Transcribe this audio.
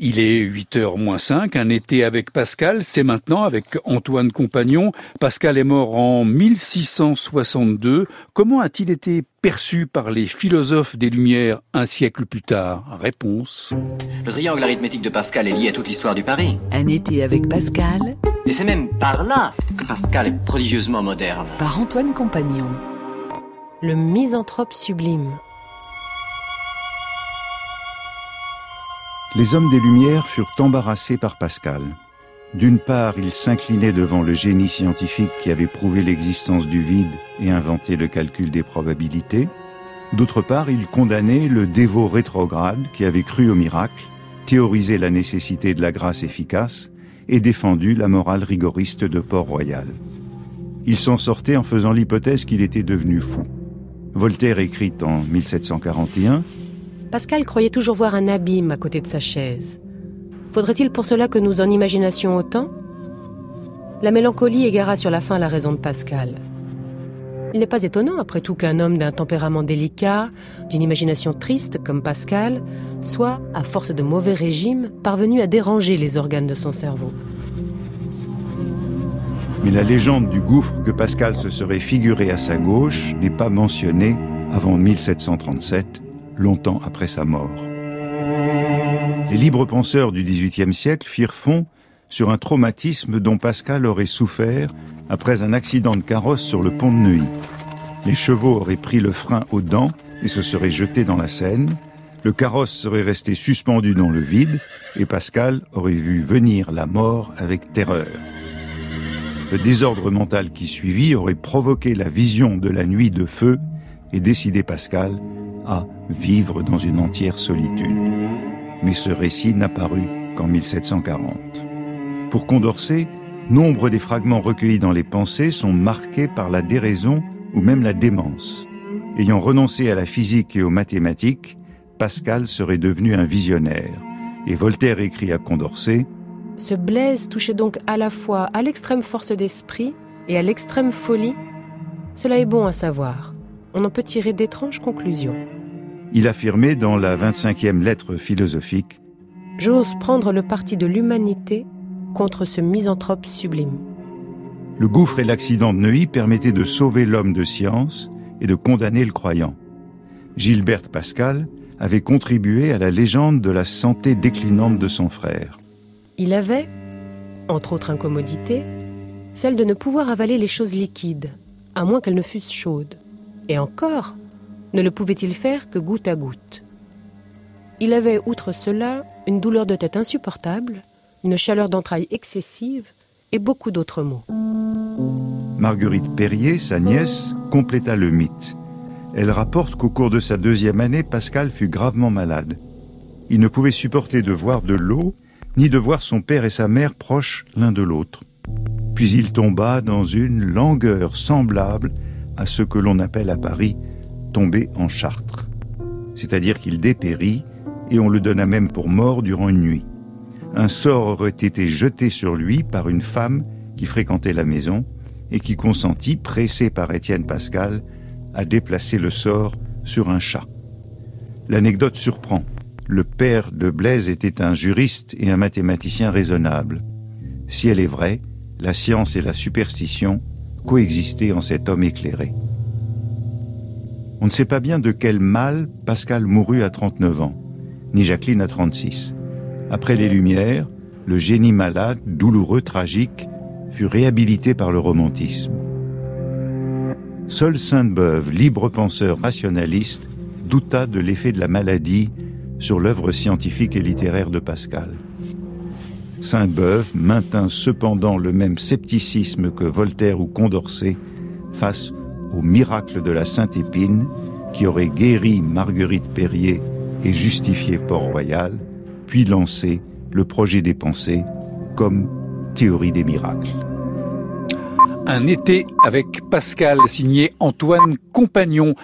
Il est 8h moins 5, un été avec Pascal, c'est maintenant avec Antoine Compagnon. Pascal est mort en 1662. Comment a-t-il été perçu par les philosophes des Lumières un siècle plus tard? Réponse. Le triangle arithmétique de Pascal est lié à toute l'histoire du Paris. Un été avec Pascal. Et c'est même par là que Pascal est prodigieusement moderne. Par Antoine Compagnon. Le misanthrope sublime. Les hommes des Lumières furent embarrassés par Pascal. D'une part, ils s'inclinaient devant le génie scientifique qui avait prouvé l'existence du vide et inventé le calcul des probabilités. D'autre part, ils condamnaient le dévot rétrograde qui avait cru au miracle, théorisé la nécessité de la grâce efficace et défendu la morale rigoriste de Port-Royal. Ils s'en sortaient en faisant l'hypothèse qu'il était devenu fou. Voltaire écrit en 1741 Pascal croyait toujours voir un abîme à côté de sa chaise. Faudrait-il pour cela que nous en imaginassions autant? La mélancolie égara sur la fin la raison de Pascal. Il n'est pas étonnant, après tout, qu'un homme d'un tempérament délicat, d'une imagination triste comme Pascal, soit, à force de mauvais régime, parvenu à déranger les organes de son cerveau. Mais la légende du gouffre que Pascal se serait figuré à sa gauche n'est pas mentionnée avant 1737 longtemps après sa mort. Les libres penseurs du XVIIIe siècle firent fond sur un traumatisme dont Pascal aurait souffert après un accident de carrosse sur le pont de Neuilly. Les chevaux auraient pris le frein aux dents et se seraient jetés dans la Seine. Le carrosse serait resté suspendu dans le vide et Pascal aurait vu venir la mort avec terreur. Le désordre mental qui suivit aurait provoqué la vision de la nuit de feu et décidé Pascal à vivre dans une entière solitude. Mais ce récit n'apparut qu'en 1740. Pour Condorcet, nombre des fragments recueillis dans les pensées sont marqués par la déraison ou même la démence. Ayant renoncé à la physique et aux mathématiques, Pascal serait devenu un visionnaire. Et Voltaire écrit à Condorcet Ce Blaise touchait donc à la fois à l'extrême force d'esprit et à l'extrême folie. Cela est bon à savoir. On en peut tirer d'étranges conclusions il affirmait dans la 25e lettre philosophique J'ose prendre le parti de l'humanité contre ce misanthrope sublime. Le gouffre et l'accident de Neuilly permettaient de sauver l'homme de science et de condamner le croyant. Gilbert Pascal avait contribué à la légende de la santé déclinante de son frère. Il avait, entre autres incommodités, celle de ne pouvoir avaler les choses liquides, à moins qu'elles ne fussent chaudes. Et encore, ne le pouvait-il faire que goutte à goutte? Il avait, outre cela, une douleur de tête insupportable, une chaleur d'entrailles excessive et beaucoup d'autres maux. Marguerite Perrier, sa nièce, compléta le mythe. Elle rapporte qu'au cours de sa deuxième année, Pascal fut gravement malade. Il ne pouvait supporter de voir de l'eau, ni de voir son père et sa mère proches l'un de l'autre. Puis il tomba dans une langueur semblable à ce que l'on appelle à Paris tombé en Chartres. C'est-à-dire qu'il dépérit et on le donna même pour mort durant une nuit. Un sort aurait été jeté sur lui par une femme qui fréquentait la maison et qui consentit, pressée par Étienne Pascal, à déplacer le sort sur un chat. L'anecdote surprend. Le père de Blaise était un juriste et un mathématicien raisonnable. Si elle est vraie, la science et la superstition coexistaient en cet homme éclairé. On ne sait pas bien de quel mal Pascal mourut à 39 ans, ni Jacqueline à 36. Après les Lumières, le génie malade, douloureux, tragique, fut réhabilité par le romantisme. Seul Sainte-Beuve, libre penseur rationaliste, douta de l'effet de la maladie sur l'œuvre scientifique et littéraire de Pascal. Sainte-Beuve maintint cependant le même scepticisme que Voltaire ou Condorcet face au miracle de la Sainte Épine qui aurait guéri Marguerite Perrier et justifié Port-Royal, puis lancé le projet des pensées comme théorie des miracles. Un été avec Pascal, signé Antoine Compagnon.